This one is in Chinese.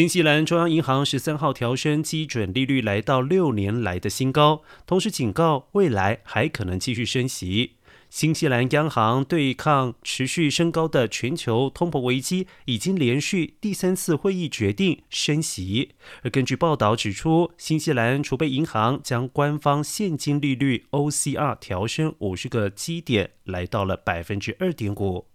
新西兰中央银行十三号调升基准利率，来到六年来的新高。同时警告未来还可能继续升息。新西兰央行对抗持续升高的全球通膨危机已经连续第三次会议决定升息。而根据报道指出，新西兰储备银行将官方现金利率 OCR 调升五十个基点，来到了百分之二点五。